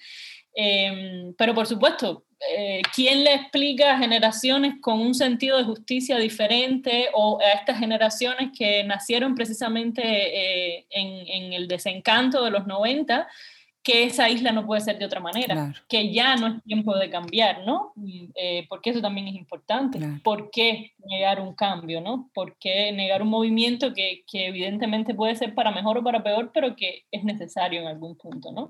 Pero por supuesto, eh, ¿quién le explica a generaciones con un sentido de justicia diferente o a estas generaciones que nacieron precisamente eh, en, el desencanto de los 90? Que esa isla no puede ser de otra manera, que ya no es tiempo de cambiar, ¿no? Eh, porque eso también es importante. ¿Por qué negar un cambio, ¿no? ¿Por qué negar un movimiento que, que, evidentemente puede ser para mejor o para peor, pero que es necesario en algún punto, ¿no?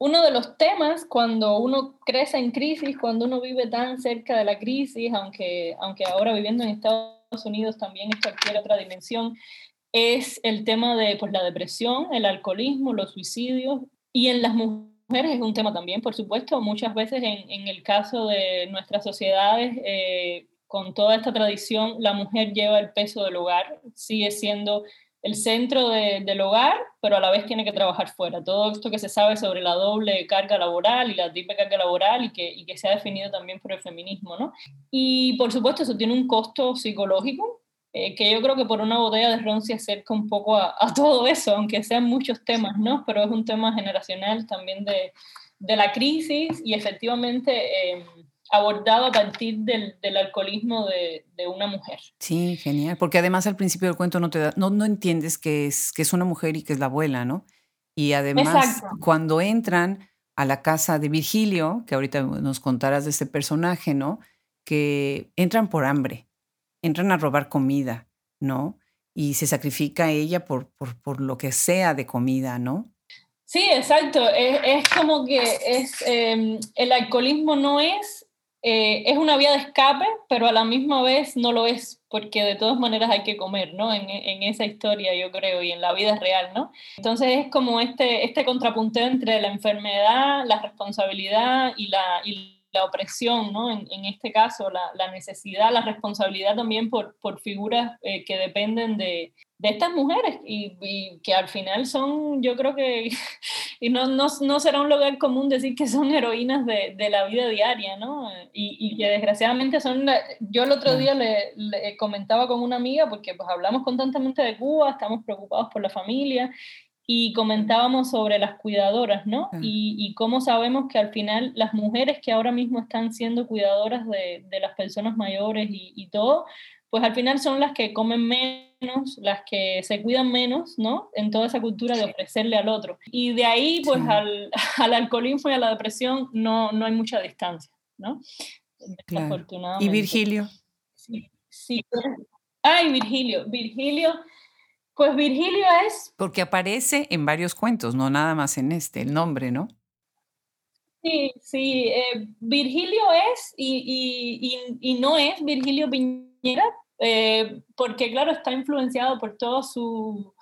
Uno de los temas cuando uno crece en crisis, cuando uno vive tan cerca de la crisis, aunque, aunque ahora viviendo en Estados Unidos también es cualquier otra dimensión, es el tema de pues, la depresión, el alcoholismo, los suicidios y en las mujeres es un tema también, por supuesto, muchas veces en, en el caso de nuestras sociedades, eh, con toda esta tradición, la mujer lleva el peso del hogar, sigue siendo el centro de, del hogar, pero a la vez tiene que trabajar fuera. Todo esto que se sabe sobre la doble carga laboral y la triple carga laboral y que, y que se ha definido también por el feminismo, ¿no? Y por supuesto eso tiene un costo psicológico, eh, que yo creo que por una botella de ron se acerca un poco a, todo eso, aunque sean muchos temas, ¿no? Pero es un tema generacional también de, de la crisis y efectivamente eh, abordado a partir del, del alcoholismo de, de, una mujer. Sí, genial, porque además al principio del cuento no, te da, no, no entiendes que es, que es una mujer y que es la abuela, ¿no? Y además cuando entran a la casa de Virgilio, que ahorita nos contarás de este personaje, ¿no? Que entran por hambre entran a robar comida, ¿no? Y se sacrifica ella por, por, por lo que sea de comida, ¿no? Sí, exacto. Es, es como que es, eh, el alcoholismo no es, eh, es una vía de escape, pero a la misma vez no lo es, porque de todas maneras hay que comer, ¿no? En, en, esa historia, yo creo, y en la vida real, ¿no? Entonces es como este, este contrapunteo entre la enfermedad, la responsabilidad y la... Y la opresión, ¿no? En, en este caso, la, la, necesidad, la responsabilidad también por, por figuras eh, que dependen de, de estas mujeres y, y, que al final son, yo creo que, y no, no, no, será un lugar común decir que son heroínas de, de la vida diaria, ¿no? Y, y, que desgraciadamente son, yo el otro día le, le, comentaba con una amiga, porque pues hablamos constantemente de Cuba, estamos preocupados por la familia y comentábamos sobre las cuidadoras, ¿no? Y, y, cómo sabemos que al final las mujeres que ahora mismo están siendo cuidadoras de, de las personas mayores y, y, todo, pues al final son las que comen menos, las que se cuidan menos, ¿no? En toda esa cultura de ofrecerle al otro. Y de ahí, pues sí. al, al, alcoholismo y a la depresión no, no hay mucha distancia, ¿no? Claro. ¿Y Virgilio? Sí, sí. Ay, Virgilio. Virgilio pues Virgilio es... Porque aparece en varios cuentos, no nada más en este, el nombre, ¿no? Sí, sí, eh, Virgilio es y, no es Virgilio Piñera, eh, porque claro, está influenciado por todo su,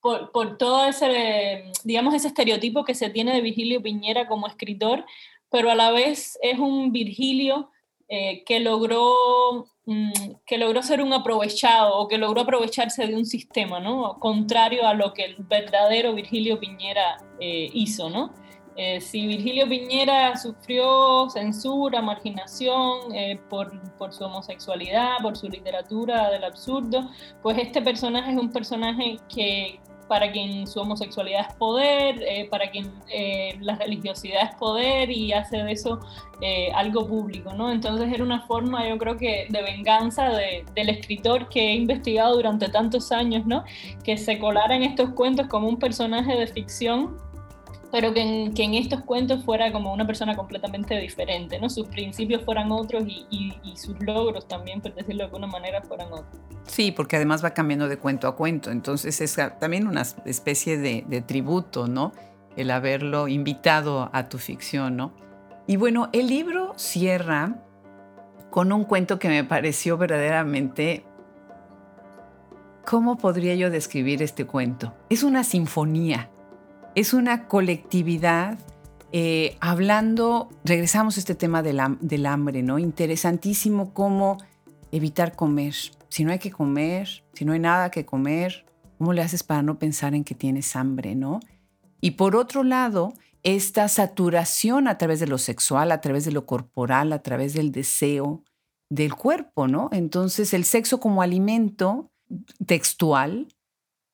por, por, todo ese, digamos, ese estereotipo que se tiene de Virgilio Piñera como escritor, pero a la vez es un Virgilio eh, que, logró, mm, que logró ser un aprovechado o que logró aprovecharse de un sistema, ¿no? Contrario a lo que el verdadero Virgilio Piñera eh, hizo, ¿no? Eh, si Virgilio Piñera sufrió censura, marginación por, por, su homosexualidad, por su literatura del absurdo, pues este personaje es un personaje que, para quien su homosexualidad es poder, eh, para quien eh, la religiosidad es poder y hace de eso eh, algo público, ¿no? Entonces era una forma, yo creo que, de venganza del escritor que he investigado durante tantos años, ¿no? Que se colara en estos cuentos como un personaje de ficción pero que en, que en, estos cuentos fuera como una persona completamente diferente, ¿no? Sus principios fueran otros y, y, sus logros también, por decirlo de alguna manera, fueran otros. Sí, porque además va cambiando de cuento a cuento, entonces es también una especie de, de tributo, ¿no? El haberlo invitado a tu ficción, ¿no? Y bueno, el libro cierra con un cuento que me pareció verdaderamente... ¿Cómo podría yo describir este cuento? Es una sinfonía es una colectividad eh, hablando, regresamos a este tema del, del, hambre, ¿no? Interesantísimo cómo evitar comer. Si no hay que comer, si no hay nada que comer, ¿cómo le haces para no pensar en que tienes hambre, ¿no? Y por otro lado, esta saturación a través de lo sexual, a través de lo corporal, a través del deseo del cuerpo, ¿no? Entonces, el sexo como alimento textual,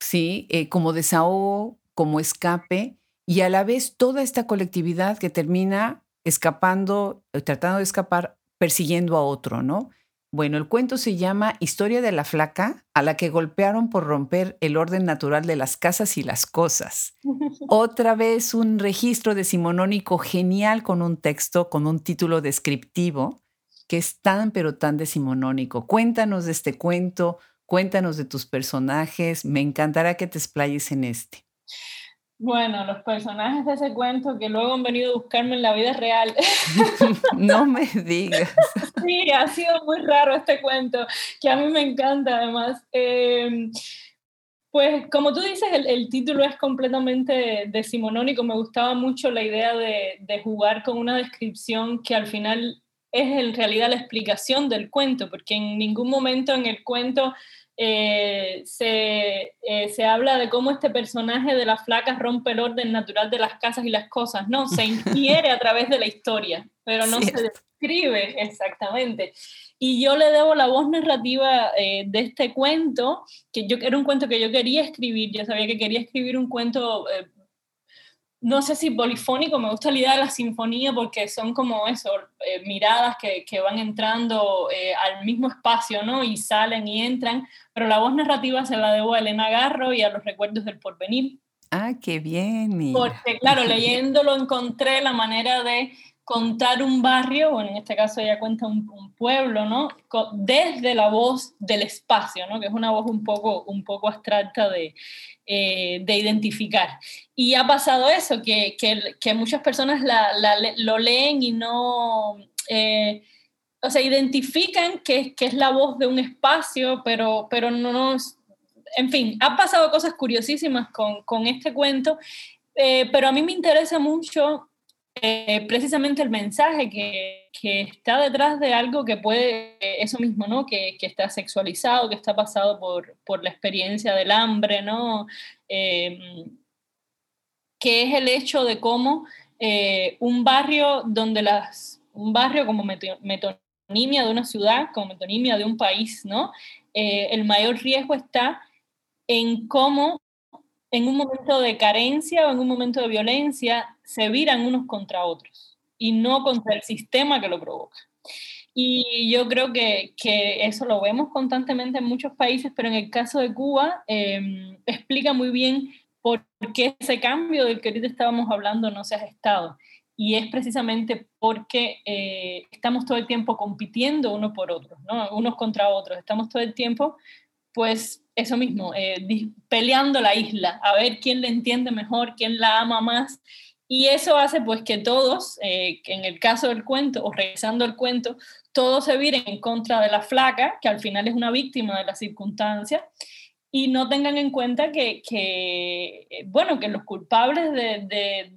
¿sí? Eh, como desahogo, como escape y a la vez toda esta colectividad que termina escapando, eh, tratando de escapar, persiguiendo a otro, ¿no? Bueno, el cuento se llama Historia de la flaca, a la que golpearon por romper el orden natural de las casas y las cosas. Otra vez un registro decimonónico genial con un texto, con un título descriptivo, que es tan pero tan decimonónico. Cuéntanos de este cuento, cuéntanos de tus personajes, me encantará que te explayes en este. Bueno, los personajes de ese cuento que luego han venido a buscarme en la vida real. no me digas. Sí, ha sido muy raro este cuento, que a mí me encanta además. Em, pues como tú dices, el, título es completamente decimonónico. Me gustaba mucho la idea de, de jugar con una descripción que al final es en realidad la explicación del cuento, porque en ningún momento en el cuento eh, se, eh, se, habla de cómo este personaje de las flacas rompe el orden natural de las casas y las cosas, no, se infiere a través de la historia, pero no se describe exactamente. Y yo le debo la voz narrativa eh, de este cuento, que yo era un cuento que yo quería escribir, yo sabía que quería escribir un cuento no sé si polifónico, me gusta la idea de la sinfonía porque son como eso, eh, miradas que, que, van entrando eh, al mismo espacio, ¿no? Y salen y entran, pero la voz narrativa se la debo a Elena Garro y a los recuerdos del porvenir. Ah, qué bien. Porque claro, leyéndolo encontré la manera de contar un barrio, bueno, en este caso ella cuenta un, pueblo, ¿no? Desde la voz del espacio, ¿no? Que es una voz un poco, un poco abstracta de, eh, de identificar. Y ha pasado eso, que, que, que muchas personas la, lo leen y no... Eh, o sea, identifican que, que, es la voz de un espacio, pero, pero no nos... En fin, ha pasado cosas curiosísimas con, con este cuento, eh, pero a mí me interesa mucho eh, precisamente el mensaje que, está detrás de algo que puede, eso mismo, ¿no? Que, está sexualizado, que está pasado por, por la experiencia del hambre, ¿no? Eh, que es el hecho de cómo eh, un barrio donde las, un barrio como metonimia de una ciudad, como metonimia de un país, ¿no? el mayor riesgo está en cómo en un momento de carencia o en un momento de violencia se viran unos contra otros y no contra el sistema que lo provoca. Y yo creo que, que eso lo vemos constantemente en muchos países, pero en el caso de Cuba em, explica muy bien por qué ese cambio del que ahorita estábamos hablando no se ha gestado. Y es precisamente porque eh, estamos todo el tiempo compitiendo uno por otros, ¿no? unos contra otros. Estamos todo el tiempo, pues, eso mismo, eh, peleando la isla, a ver quién le entiende mejor, quién la ama más. Y eso hace pues que todos, eh, en el caso del cuento, o regresando al cuento, todos se viren en contra de la flaca, que al final es una víctima de las circunstancias, y no tengan en cuenta que, que eh, bueno, que los culpables de, de,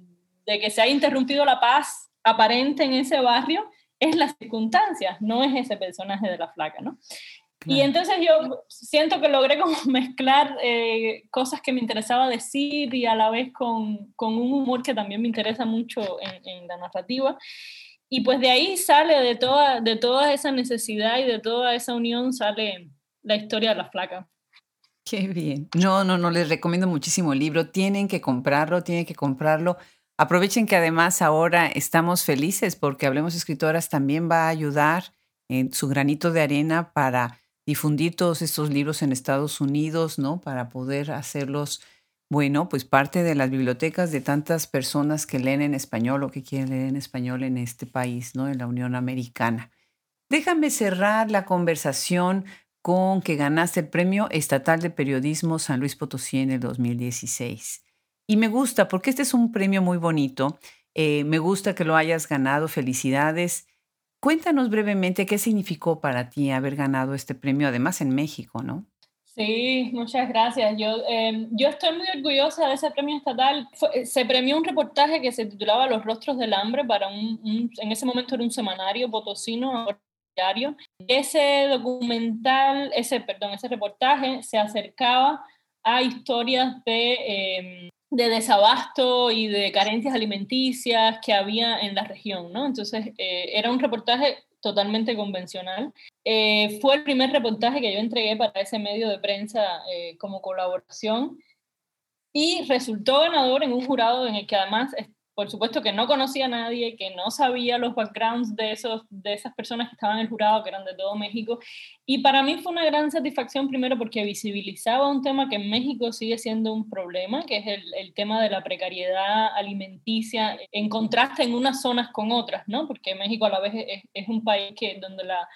de, que se haya interrumpido la paz aparente en ese barrio es las circunstancias, no es ese personaje de la flaca, ¿no? Y entonces yo siento que logré como mezclar eh, cosas que me interesaba decir y a la vez con, con un humor que también me interesa mucho en, en, la narrativa. Y pues de ahí sale, de toda, de toda esa necesidad y de toda esa unión, sale la historia de la flaca. Qué bien. No, no, no, les recomiendo muchísimo el libro. Tienen que comprarlo, tienen que comprarlo. Aprovechen que además ahora estamos felices porque Hablemos Escritoras también va a ayudar en su granito de arena para difundir todos estos libros en Estados Unidos, ¿no? Para poder hacerlos, bueno, pues parte de las bibliotecas de tantas personas que leen en español o que quieren leer en español en este país, ¿no? En la Unión Americana. Déjame cerrar la conversación con que ganaste el Premio Estatal de Periodismo San Luis Potosí en el 2016. Y me gusta porque este es un premio muy bonito. Eh, me gusta que lo hayas ganado. Felicidades. Cuéntanos brevemente qué significó para ti haber ganado este premio, además en México, ¿no? Sí, muchas gracias. Yo, eh, yo estoy muy orgullosa de ese premio estatal. Eh, se premió un reportaje que se titulaba Los rostros del hambre para un, en ese momento era un semanario potosino diario. Ese documental, ese, perdón, ese reportaje se acercaba a historias de eh, de desabasto y de carencias alimenticias que había en la región, ¿no? Entonces, eh, era un reportaje totalmente convencional. Eh, fue el primer reportaje que yo entregué para ese medio de prensa eh, como colaboración y resultó ganador en un jurado en el que además por supuesto que no conocía a nadie, que no sabía los backgrounds de, esos, de esas personas que estaban en el jurado, que eran de todo México. Y para mí fue una gran satisfacción, primero porque visibilizaba un tema que en México sigue siendo un problema, que es el, el tema de la precariedad alimenticia, en contraste en unas zonas con otras, ¿no? Porque México a la vez es, es un país que, donde la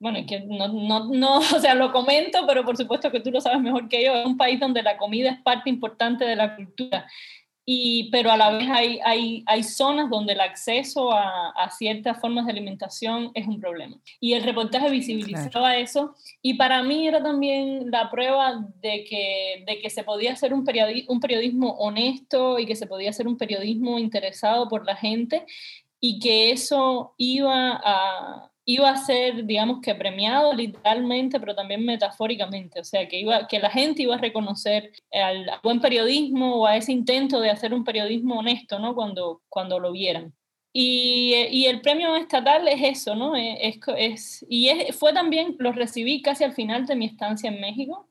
bueno, que no, no, no, o sea, lo comento, pero por supuesto que tú lo sabes mejor que yo, es un país donde la comida es parte importante de la cultura pero a la vez hay, hay, hay zonas donde el acceso a, a, ciertas formas de alimentación es un problema. Y el reportaje visibilizaba eso y para mí era también la prueba de que, de que se podía hacer un, un periodismo honesto y que se podía hacer un periodismo interesado por la gente y que eso iba a, iba a ser, digamos que premiado literalmente, pero también metafóricamente, o sea, que, iba, que la gente iba a reconocer al, buen periodismo o a ese intento de hacer un periodismo honesto, ¿no? Cuando, cuando lo vieran. Y, y el premio estatal es eso, ¿no? Es, es, y es, fue también, lo recibí casi al final de mi estancia en México.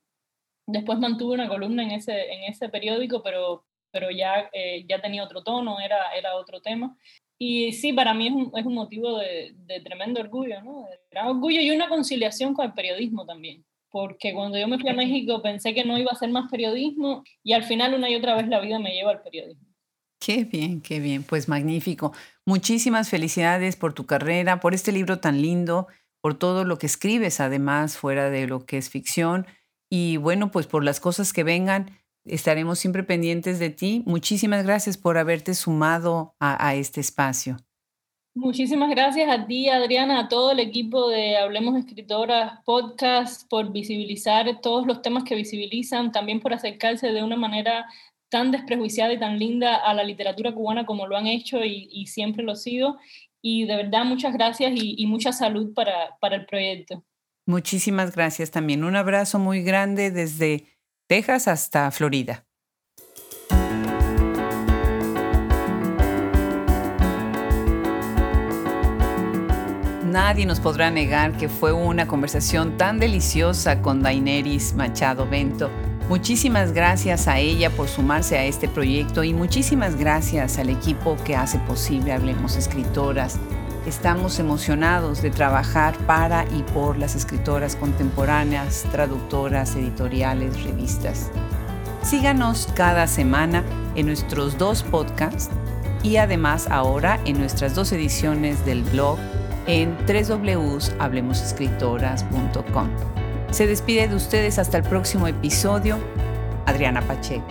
Después mantuve una columna en ese, en ese periódico, pero, pero ya, eh, ya tenía otro tono, era, era otro tema. Y sí, para mí es un, es un motivo de, de, tremendo orgullo, ¿no? De gran orgullo y una conciliación con el periodismo también. Porque cuando yo me fui a México pensé que no iba a hacer más periodismo y al final una y otra vez la vida me lleva al periodismo. Qué bien, qué bien, pues magnífico. Muchísimas felicidades por tu carrera, por este libro tan lindo, por todo lo que escribes además fuera de lo que es ficción y bueno, pues por las cosas que vengan estaremos siempre pendientes de ti. Muchísimas gracias por haberte sumado a, a, este espacio. Muchísimas gracias a ti, Adriana, a todo el equipo de Hablemos Escritoras Podcast, por visibilizar todos los temas que visibilizan, también por acercarse de una manera tan desprejuiciada y tan linda a la literatura cubana como lo han hecho y, y siempre lo sido. Y de verdad, muchas gracias y, y mucha salud para, para el proyecto. Muchísimas gracias también. Un abrazo muy grande desde Texas hasta Florida. Nadie nos podrá negar que fue una conversación tan deliciosa con Daineris Machado Bento. Muchísimas gracias a ella por sumarse a este proyecto y muchísimas gracias al equipo que hace posible Hablemos Escritoras. Estamos emocionados de trabajar para y por las escritoras contemporáneas, traductoras, editoriales, revistas. Síganos cada semana en nuestros dos podcasts y además ahora en nuestras dos ediciones del blog en www.hablemosescritoras.com. Se despide de ustedes hasta el próximo episodio, Adriana Pacheco.